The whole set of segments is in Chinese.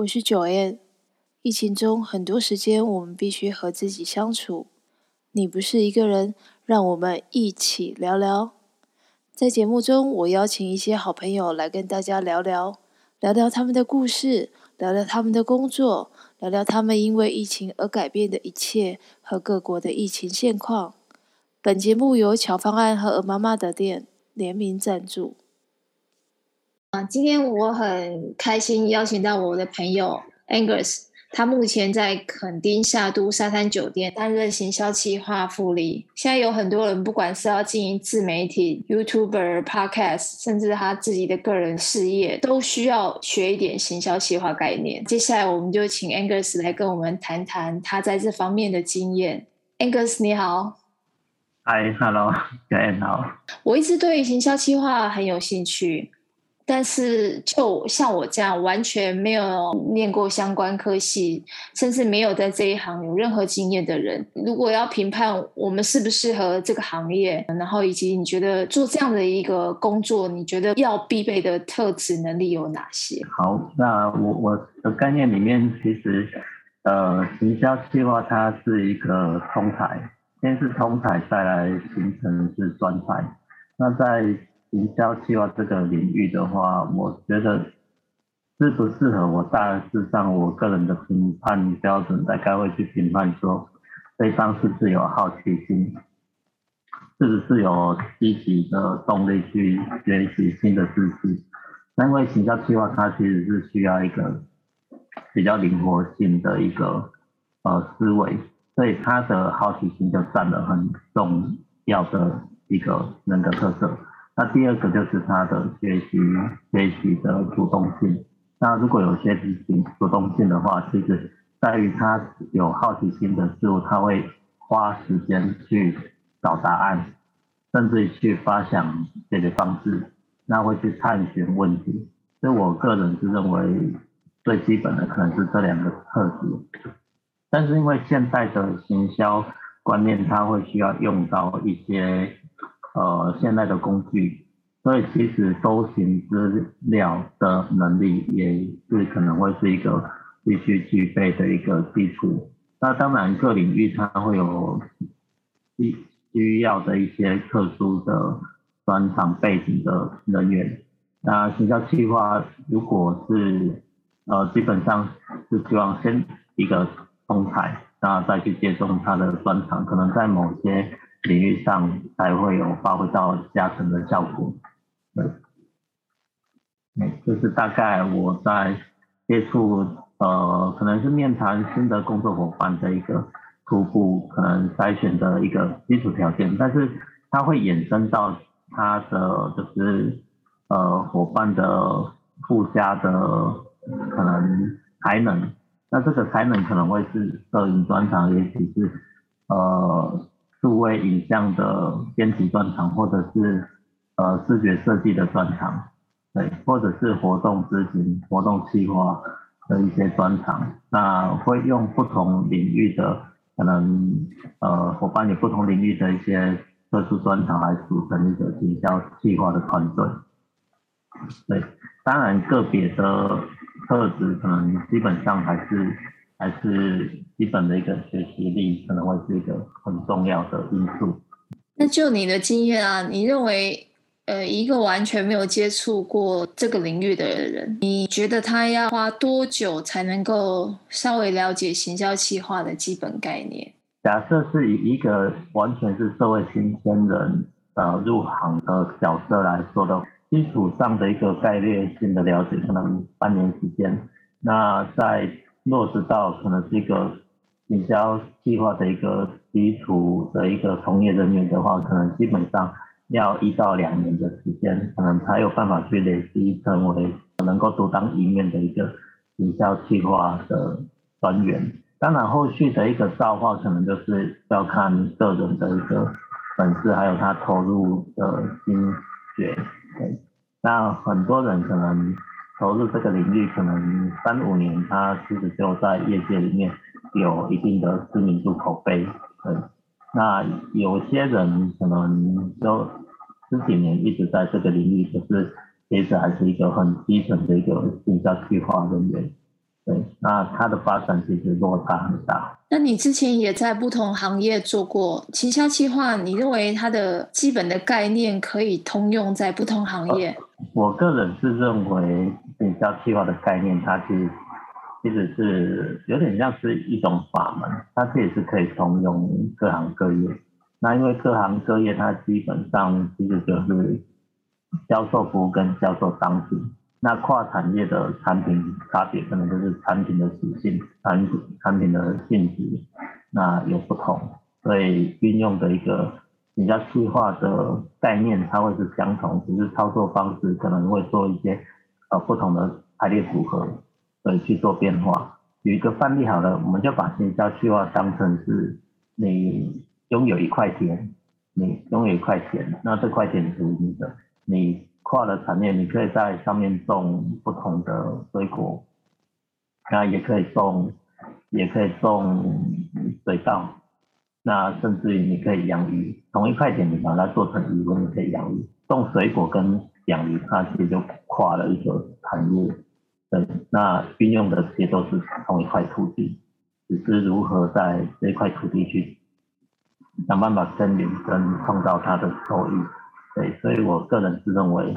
我是九 N，。疫情中很多时间，我们必须和自己相处。你不是一个人，让我们一起聊聊。在节目中，我邀请一些好朋友来跟大家聊聊，聊聊他们的故事，聊聊他们的工作，聊聊他们因为疫情而改变的一切和各国的疫情现况。本节目由巧方案和鹅妈妈的店联名赞助。啊，今天我很开心邀请到我的朋友 Angus。他目前在垦丁夏都沙滩酒店担任行销企划副理。现在有很多人，不管是要经营自媒体、YouTuber、Podcast，甚至他自己的个人事业，都需要学一点行销企划概念。接下来，我们就请 Angus 来跟我们谈谈他在这方面的经验。Angus，你好。Hi，Hello，Jane 好。我一直对行销企划很有兴趣。但是，就像我这样完全没有念过相关科系，甚至没有在这一行有任何经验的人，如果要评判我们适不适合这个行业，然后以及你觉得做这样的一个工作，你觉得要必备的特质能力有哪些？好，那我我的概念里面，其实呃，营销计划它是一个通才，先是通才，再来形成是专才。那在营销计划这个领域的话，我觉得适不适合我，大致上我个人的评判标准大概会去评判说，对方是不是有好奇心，是不是有积极的动力去学习新的知识。因为营销计划它其实是需要一个比较灵活性的一个呃思维，所以他的好奇心就占了很重要的一个人格特色。那第二个就是他的学习学习的主动性。那如果有学习性主动性的话，其实在于他有好奇心的事物，他会花时间去找答案，甚至去发想解决方式，那会去探寻问题。所以我个人是认为最基本的可能是这两个特质。但是因为现代的行销观念，它会需要用到一些。呃，现在的工具，所以其实搜寻资料的能力也是可能会是一个必须具备的一个基础。那当然，各领域它会有需需要的一些特殊的专长背景的人员。那行销计划如果是呃，基本上是希望先一个通才，然后再去借重他的专长，可能在某些。领域上才会有发挥到加成的效果。对，这是大概我在接触呃，可能是面谈新的工作伙伴的一个初步可能筛选的一个基础条件，但是它会衍生到他的就是呃伙伴的附加的可能才能，那这个才能可能会是摄影专长，也许是呃。数位影像的编辑专长，或者是呃视觉设计的专长，对，或者是活动执行、活动计划的一些专长，那会用不同领域的可能呃伙伴有不同领域的一些特殊专长来组成一个营销计划的团队。对，当然个别的特质可能基本上还是。还是基本的一个学习力可能会是一个很重要的因素。那就你的经验啊，你认为，呃，一个完全没有接触过这个领域的人，你觉得他要花多久才能够稍微了解行销企划的基本概念？假设是以一个完全是社会新鲜人呃入行的角色来说的，基础上的一个概略性的了解，可能半年时间。那在落实到可能是一个营销计划的一个基础的一个从业人员的话，可能基本上要一到两年的时间，可能才有办法去累积成为能够独当一面的一个营销计划的专员。当然，后续的一个造化，可能就是要看个人的一个本事，还有他投入的心血。对，那很多人可能。投入这个领域可能三五年，他其实就在业界里面有一定的知名度口碑。对，那有些人可能就十几年一直在这个领域，可是其实还是一个很基本的一个营销计划人员。对，那它的发展其实落差很大。那你之前也在不同行业做过行销企划，你认为它的基本的概念可以通用在不同行业？我个人是认为比较计划的概念，它其实其实是有点像是一种法门，它其实是可以通用各行各业。那因为各行各业它基本上其实就是销售服务跟销售商品。那跨产业的产品差别，可能就是产品的属性、产品产品的性质，那有不同，所以运用的一个比较细化的概念，它会是相同，只是操作方式可能会做一些呃不同的排列组合，所以去做变化。有一个范例好了，我们就把行销计划当成是你拥有一块田，你拥有一块田，那这块田属于你的，你。跨了产业，你可以在上面种不同的水果，那也可以种，也可以种水稻，那甚至于你可以养鱼。同一块钱，你把它做成鱼塭，你可以养鱼。种水果跟养鱼，它其实就跨了一个产业。对，那运用的其实都是同一块土地，只是如何在这块土地去想办法耕耘跟创造它的收益。对，所以我个人是认为，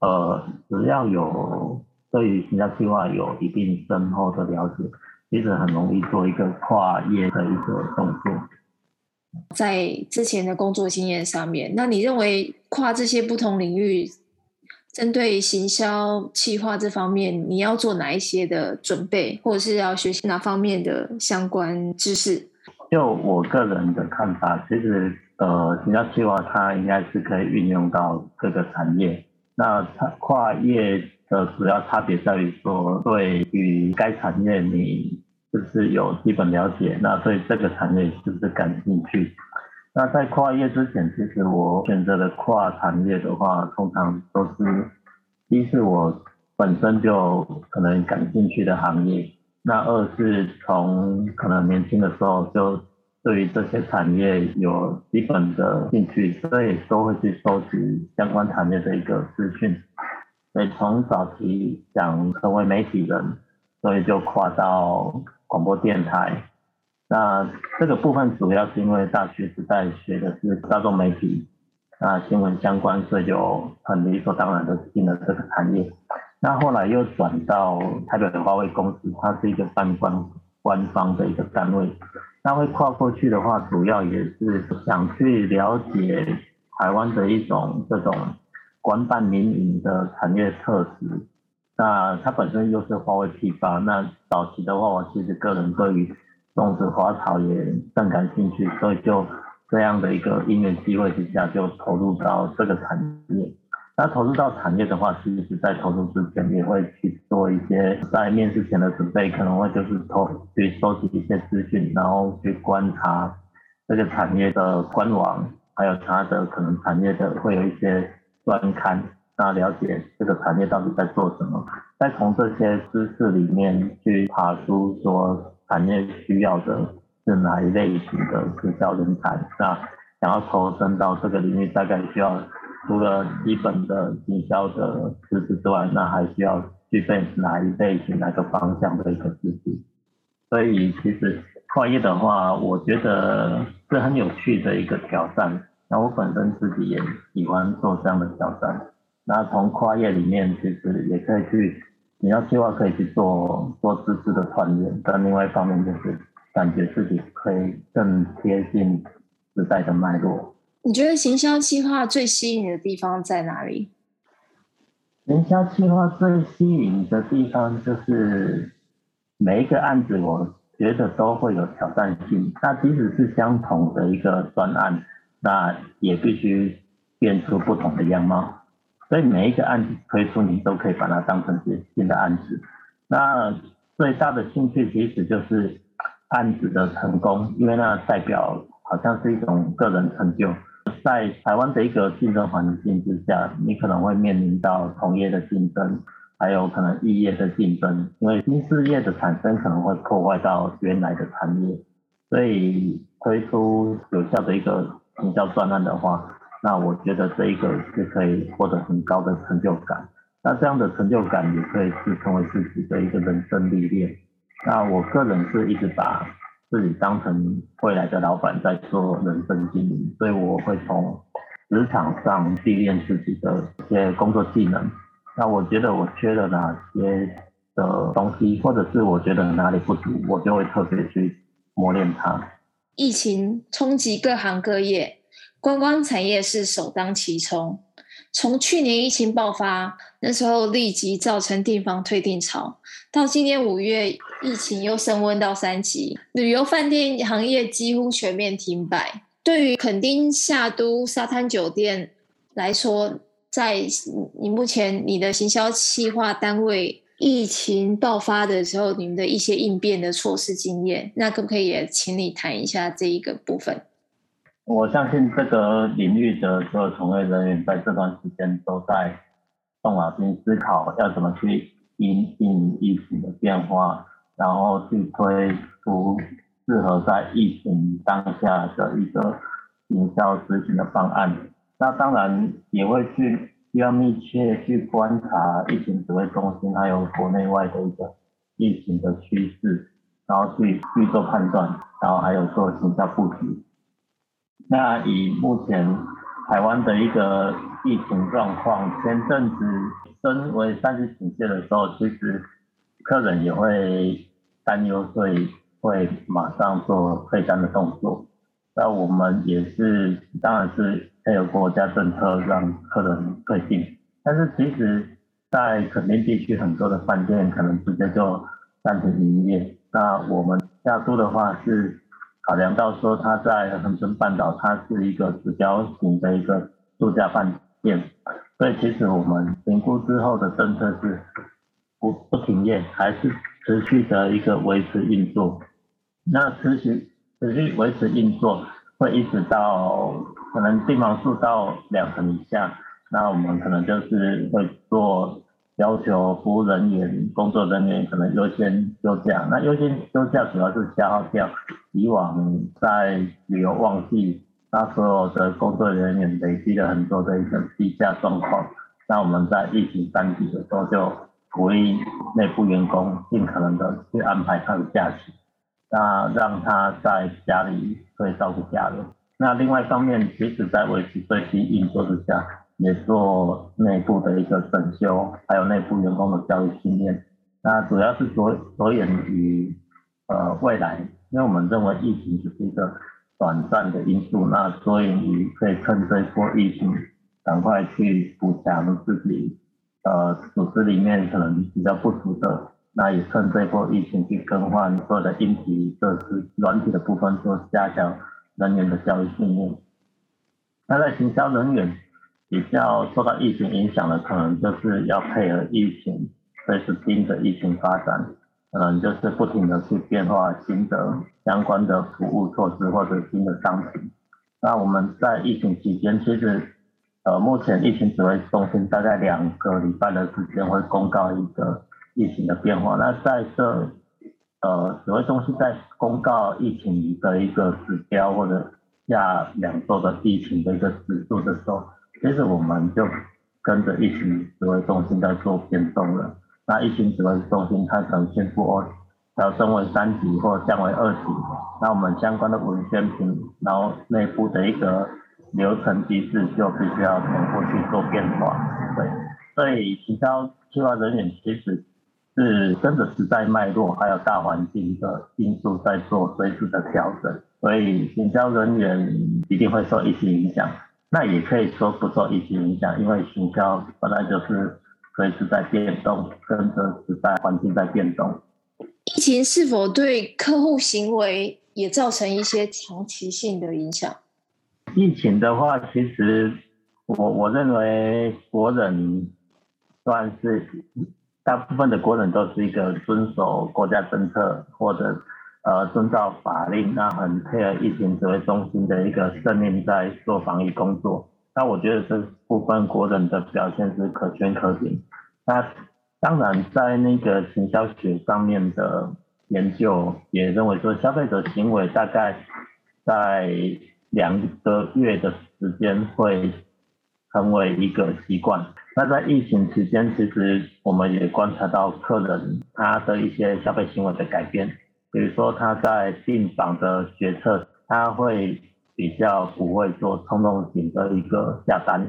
呃，只要有对于行销计划有一定深厚的了解，其实很容易做一个跨业的一个动作。在之前的工作经验上面，那你认为跨这些不同领域，针对行销企划这方面，你要做哪一些的准备，或者是要学习哪方面的相关知识？就我个人的看法，其实。呃，行销计划它应该是可以运用到各个产业。那它跨业的主要差别在于说，对于该产业你是不是有基本了解？那对这个产业是不是感兴趣？那在跨业之前，其实我选择的跨产业的话，通常都是一是我本身就可能感兴趣的行业，那二是从可能年轻的时候就。对于这些产业有基本的兴趣，所以都会去收集相关产业的一个资讯。所以从早期想成为媒体人，所以就跨到广播电台。那这个部分主要是因为大学时代学的是大众媒体，那新闻相关，所以就很理所当然的进了这个产业。那后来又转到台北的华为公司，它是一个半官官方的一个单位。那会跨过去的话，主要也是想去了解台湾的一种这种官办民营的产业特质。那它本身又是花卉批发，那早期的话，我其实个人对于种植花草也更感兴趣，所以就这样的一个因缘机会之下，就投入到这个产业。那投入到产业的话，其实在投入之前也会去做一些在面试前的准备，可能会就是投去收集一些资讯，然后去观察这个产业的官网，还有它的可能产业的会有一些专刊，那了解这个产业到底在做什么，再从这些知识里面去爬出说产业需要的是哪一类型的直销人才，那想要投身到这个领域，大概需要。除了基本的营销的知识之外，那还需要具备哪一类型、哪个方向的一个知识。所以其实创业的话，我觉得是很有趣的一个挑战。那我本身自己也喜欢做这样的挑战。那从跨业里面，其实也可以去，你要计划可以去做做知识的串联。但另外一方面，就是感觉自己可以更贴近时代的脉络。你觉得行销计划最吸引的地方在哪里？行销计划最吸引的地方就是每一个案子，我觉得都会有挑战性。那即使是相同的一个专案，那也必须变出不同的样貌。所以每一个案子推出，你都可以把它当成是新的案子。那最大的兴趣其实就是案子的成功，因为那代表好像是一种个人成就。在台湾的一个竞争环境之下，你可能会面临到同业的竞争，还有可能异业的竞争，因为新事业的产生可能会破坏到原来的产业，所以推出有效的一个营销专案的话，那我觉得这一个是可以获得很高的成就感。那这样的成就感也可以是成为自己的一个人生历练。那我个人是一直把自己当成未来的老板在做人生经营，所以我会从职场上历练自己的一些工作技能。那我觉得我缺了哪些的东西，或者是我觉得哪里不足，我就会特别去磨练它。疫情冲击各行各业，观光产业是首当其冲。从去年疫情爆发，那时候立即造成订房退订潮，到今年五月，疫情又升温到三级，旅游饭店行业几乎全面停摆。对于垦丁夏都沙滩酒店来说，在你目前你的行销企划单位疫情爆发的时候，你们的一些应变的措施经验，那可不可以也请你谈一下这一个部分？我相信这个领域的所有从业人员在这段时间都在动脑筋思考要怎么去因应疫情的变化，然后去推出适合在疫情当下的一个营销执行的方案。那当然也会去需要密切去观察疫情指挥中心还有国内外的一个疫情的趋势，然后去去做判断，然后还有做营销布局。那以目前台湾的一个疫情状况，前阵子升为三级警戒的时候，其实客人也会担忧，所以会马上做退单的动作。那我们也是，当然是配合国家政策让客人退订。但是其实，在垦丁地区很多的饭店可能直接就暂停营业。那我们夏都的话是。考量到说，它在恒春半岛，它是一个指标型的一个度假饭店，所以其实我们评估之后的政策是不不停业，还是持续的一个维持运作。那持续持续维持运作，会一直到可能订房数到两成以下，那我们可能就是会做。要求服务人员、工作人员可能优先休假。那优先休假主要是消耗掉以往在旅游旺季，那所有的工作人员累积了很多的一个低价状况。那我们在疫情三级的时候，就鼓励内部员工尽可能的去安排他的假期，那让他在家里可以照顾家人。那另外一方面，即使在维持最低运作之下。也做内部的一个整修，还有内部员工的教育训练。那主要是着着眼于呃未来，因为我们认为疫情只是一个短暂的因素，那所以你可以趁这波疫情赶快去补强自己呃组织里面可能比较不足的，那也趁这波疫情去更换所有的硬体设施、软体的部分，做加强人员的教育训练。那在行销人员。比较受到疫情影响的，可能就是要配合疫情，随时盯着疫情发展，可能就是不停的去变化新的相关的服务措施或者新的商品。那我们在疫情期间，其实呃，目前疫情指挥中心大概两个礼拜的时间会公告一个疫情的变化。那在这呃指挥中心在公告疫情的一个指标或者下两周的疫情的一个指数的时候。其实我们就跟着疫情指挥中心在做变动了。那疫情指挥中心它可能宣布哦，要升为三级或降为二级，那我们相关的文宣品，然后内部的一个流程机制就必须要同步去做变化。对，所以行销计划人员其实是跟着时代脉络还有大环境的因素在做随时的调整，所以行销人员一定会受疫情影响。那也可以说不受疫情影响，因为行销本来就是随时在变动，跟着时代环境在变动。疫情是否对客户行为也造成一些长期性的影响？疫情的话，其实我我认为国人算是大部分的国人都是一个遵守国家政策或者。呃，遵照法令，那很配合疫情指挥中心的一个生命，在做防疫工作。那我觉得这部分国人的表现是可圈可点。那当然，在那个行销学上面的研究也认为说，消费者行为大概在两个月的时间会成为一个习惯。那在疫情期间，其实我们也观察到客人他的一些消费行为的改变，比如说他在订房的决策，他会比较不会做冲动型的一个下单，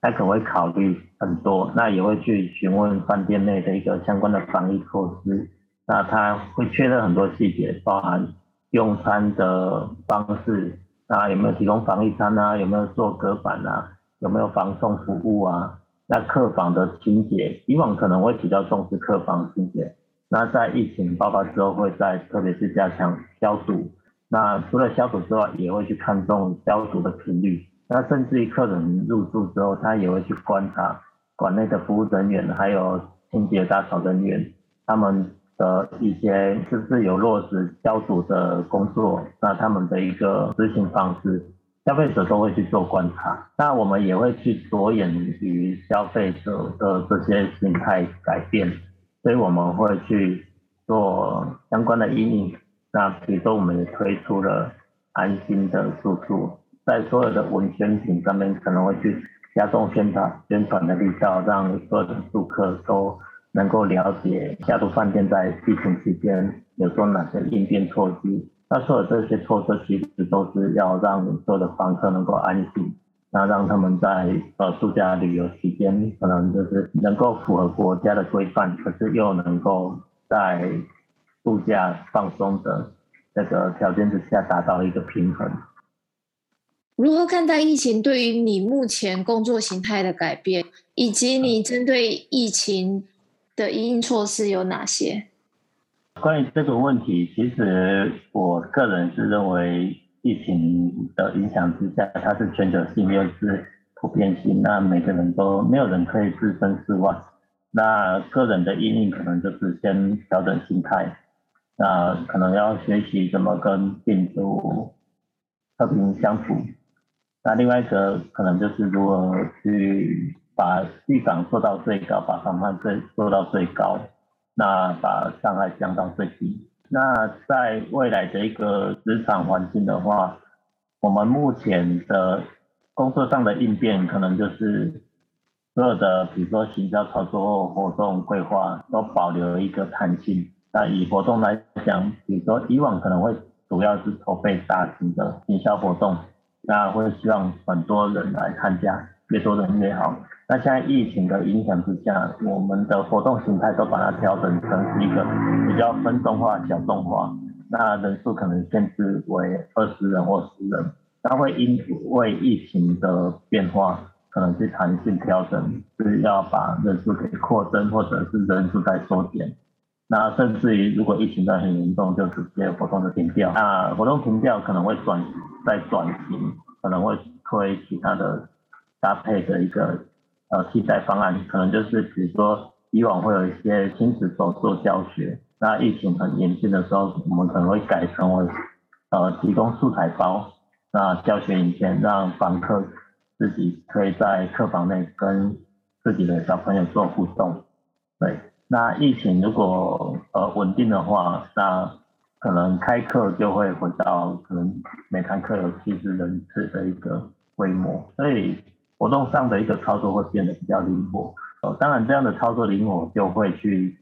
他可能会考虑很多，那也会去询问饭店内的一个相关的防疫措施，那他会确认很多细节，包含用餐的方式，那有没有提供防疫餐啊，有没有做隔板啊？有没有防送服务啊？那客房的清洁，以往可能会比较重视客房清洁，那在疫情爆发之后，会再特别是加强消毒。那除了消毒之外，也会去看重消毒的频率。那甚至于客人入住之后，他也会去观察馆内的服务人员，还有清洁打扫人员，他们的一些是不是有落实消毒的工作？那他们的一个执行方式。消费者都会去做观察，那我们也会去着眼于消费者的这些心态改变，所以我们会去做相关的因应。那比如说，我们也推出了安心的住宿，在所有的文宣品上面可能会去加重宣传宣传的力道，让所有的住客都能够了解下都饭店在疫情期间有做哪些应变措施。那所有这些措施其实都是要让所有的房客能够安心，那让他们在呃度假旅游期间，可能就是能够符合国家的规范，可是又能够在度假放松的那个条件之下达到一个平衡。如何看待疫情对于你目前工作形态的改变，以及你针对疫情的应应措施有哪些？关于这个问题，其实我个人是认为，疫情的影响之下，它是全球性又是普遍性，那每个人都没有人可以置身事外。那个人的阴影可能就是先调整心态，那可能要学习怎么跟病毒和平相处。那另外一个可能就是如何去把预防做到最高，把防范最做到最高。那把伤害降到最低。那在未来的一个职场环境的话，我们目前的工作上的应变，可能就是所有的，比如说行销操作活动规划，都保留一个弹性。那以活动来讲，比如说以往可能会主要是筹备大型的营销活动，那会希望很多人来参加，越多人越好。那现在疫情的影响之下，我们的活动形态都把它调整成一个比较分众化、小众化，那人数可能限制为二十人或十人，那会因为疫情的变化，可能去弹性调整，是要把人数给扩增，或者是人数在缩减。那甚至于如果疫情的很严重，就直接活动的停掉。那活动停掉可能会转再转型，可能会推其他的搭配的一个。呃，替代方案可能就是，比如说以往会有一些亲子手作教学，那疫情很严峻的时候，我们可能会改成为呃提供素材包，那教学影片让房客自己可以在客房内跟自己的小朋友做互动。对，那疫情如果呃稳定的话，那可能开课就会回到可能每堂课有七十人次的一个规模，所以。活动上的一个操作会变得比较灵活，哦，当然这样的操作灵活就会去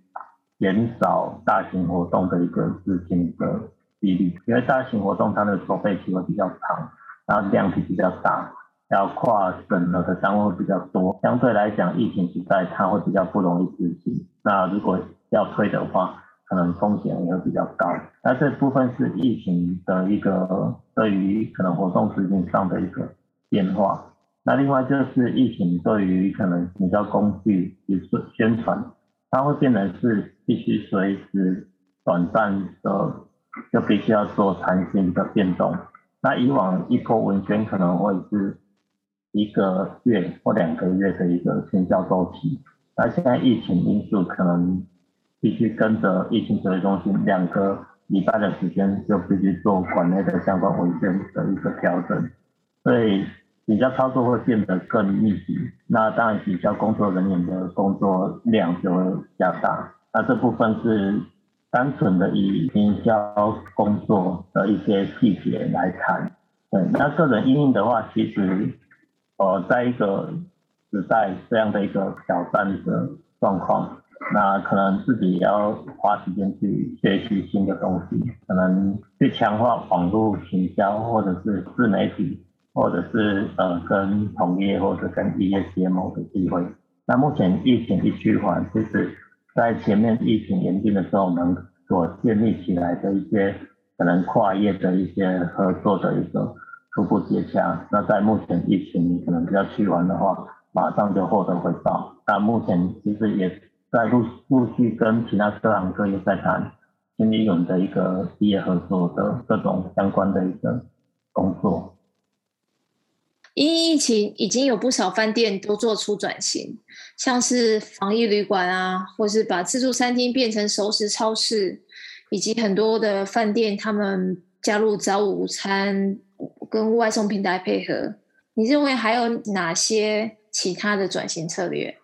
减少大型活动的一个资金的比例，因为大型活动它的筹备期会比较长，然后量体比较大，要跨省了的单位会比较多，相对来讲疫情时代它会比较不容易执行。那如果要推的话，可能风险也会比较高。那这部分是疫情的一个对于可能活动执行上的一个变化。那另外就是疫情对于可能比较工具，比如说宣传，它会变成是必须随时短暂的，就必须要做弹性的变动。那以往一波文宣可能会是一个月或两个月的一个行销周期，那现在疫情因素可能必须跟着疫情指挥中心两个礼拜的时间就必须做馆内的相关文件的一个调整，所以。比较操作会变得更密集，那当然比较工作人员的工作量就会加大。那这部分是单纯的以营销工作的一些细节来谈。对，那个人应用的话，其实呃，在一个时代这样的一个挑战的状况，那可能自己要花时间去学习新的东西，可能去强化网络行销，或者是自媒体，或者是呃跟同业或者跟企业结盟的机会。那目前疫情一趋缓，就是在前面疫情严峻的时候，我们所建立起来的一些可能跨业的一些合作的一个初步接洽，那在目前疫情你可能比较趋缓的话，马上就获得回报。那目前其实也在陆陆续跟其他各行各业在谈新利用的一个企业合作的各种相关的一个工作。因疫情，已经有不少饭店都做出转型，像是防疫旅馆啊，或是把自助餐厅变成熟食超市，以及很多的饭店他们加入早午餐跟外送平台配合。你认为还有哪些其他的转型策略？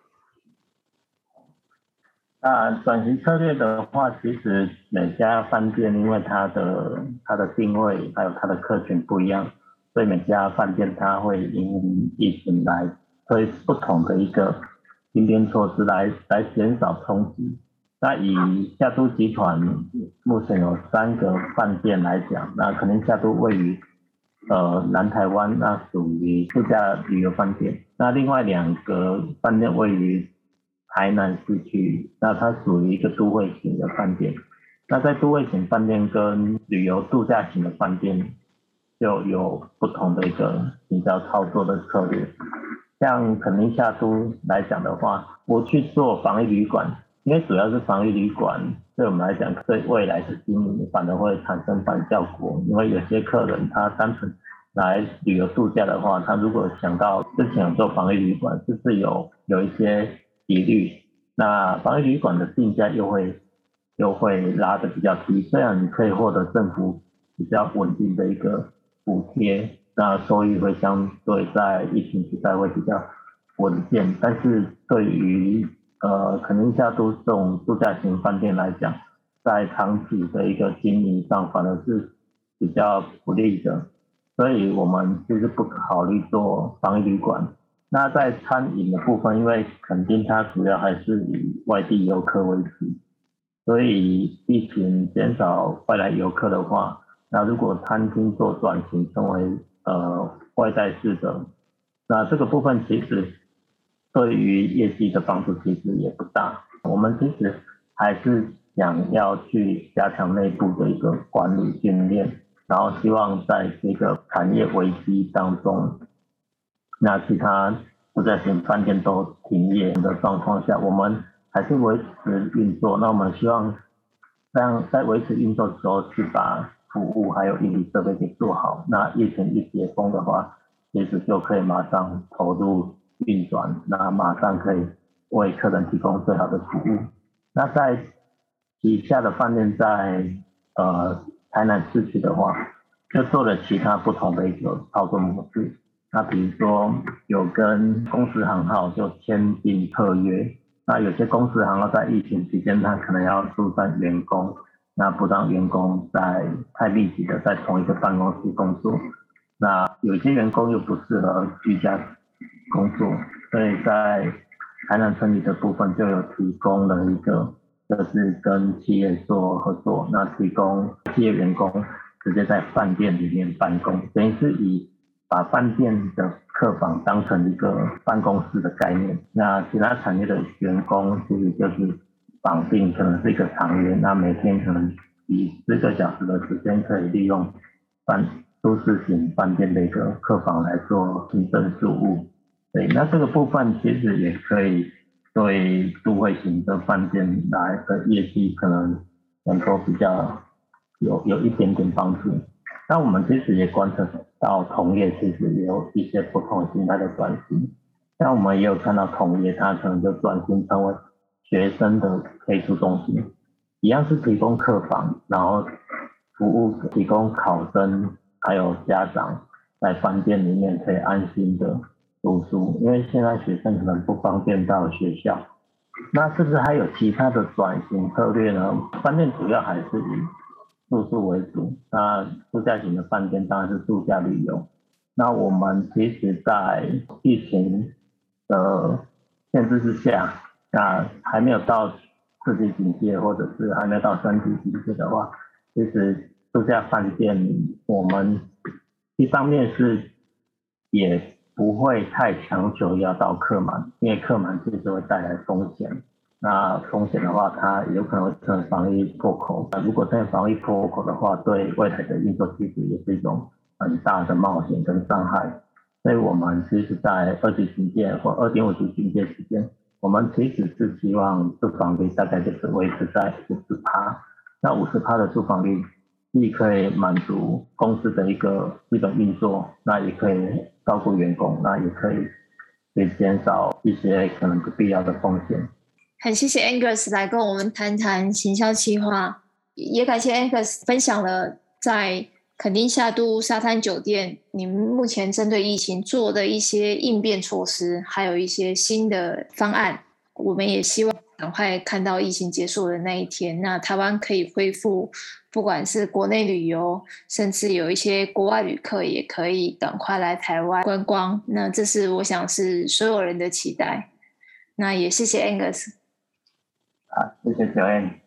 啊，转型策略的话，其实每家饭店因为它的它的定位还有它的客群不一样，所以每家饭店它会因疫情来推不同的一个应变措施来来减少冲击。那以夏都集团目前有三个饭店来讲，那可能夏都位于。呃，南台湾那属于度假旅游饭店，那另外两个饭店位于台南市区，那它属于一个都会型的饭店。那在都会型饭店跟旅游度假型的饭店就有不同的一个比较操作的策略。像肯尼夏都来讲的话，我去做防疫旅馆，因为主要是防疫旅馆。对我们来讲，对未来的经营反而会产生反效果，因为有些客人他单纯来旅游度假的话，他如果想到之前做防疫旅馆，就是有有一些疑虑，那防疫旅馆的定价又会又会拉得比较低，这样你可以获得政府比较稳定的一个补贴，那收益会相对在疫情时代会比较稳健，但是对于呃，可能像都这种度假型饭店来讲，在长期的一个经营上反而是比较不利的，所以我们就是不考虑做防疫旅馆。那在餐饮的部分，因为肯定它主要还是以外地游客为主，所以疫情减少外来游客的话，那如果餐厅做转型成为呃外带式的，那这个部分其实。对于业绩的帮助其实也不大，我们其实还是想要去加强内部的一个管理训练，然后希望在这个产业危机当中，那其他度假型饭店都停业的状况下，我们还是维持运作。那我们希望这样在维持运作的时候，去把服务还有硬体设备给做好。那疫情一解封的话，其实就可以马上投入。运转，那马上可以为客人提供最好的服务。那在旗下的饭店在呃台南市区的话，就做了其他不同的一个操作模式。那比如说有跟公司行号就签订特约，那有些公司行号在疫情期间，他可能要疏散员工，那不让员工在太密集的在同一个办公室工作。那有些员工又不适合居家。工作，所以在台南村里的部分就有提供了一个，就是跟企业做合作，那提供企业员工直接在饭店里面办公，等于是以把饭店的客房当成一个办公室的概念。那其他产业的员工其实就是绑定，可能是一个长约，那每天可能以四个小时的时间可以利用饭都市型饭店的一个客房来做行政事务。对，那这个部分其实也可以对都会型的饭店来的业绩可能能够比较有有一点点帮助。那我们其实也观察到同业其实也有一些不同形态的转型，像我们也有看到同业它可能就转型成为学生的配住中心，一样是提供客房，然后服务提供考生还有家长在饭店里面可以安心的。读书，因为现在学生可能不方便到学校，那是不是还有其他的转型策略呢？饭店主要还是以住宿为主，那度假型的饭店当然是度假旅游。那我们其实，在疫情的限制之下，那还没有到四级警戒，或者是还没有到三级警戒的话，其实度假饭店我们一方面是也不会太强求要到客满，因为客满其实会带来风险。那风险的话，它有可能会成防疫破口。那如果在防疫破口的话，对未来的运作其实也是一种很大的冒险跟伤害。所以我们其实，在二级警戒或二点五级警戒期间，我们其实是希望住房率大概就是维持在五十趴。那五十趴的住房率，既可以满足公司的一个基本运作，那也可以照顾员工，那也可以可以减少一些可能不必要的风险。很谢谢 Angus 来跟我们谈谈行销企划，也感谢 Angus 分享了在垦丁夏都沙滩酒店，你们目前针对疫情做的一些应变措施，还有一些新的方案。我们也希望赶快看到疫情结束的那一天，那台湾可以恢复，不管是国内旅游，甚至有一些国外旅客也可以赶快来台湾观光。那这是我想是所有人的期待。那也谢谢 Angus。啊，谢谢小燕。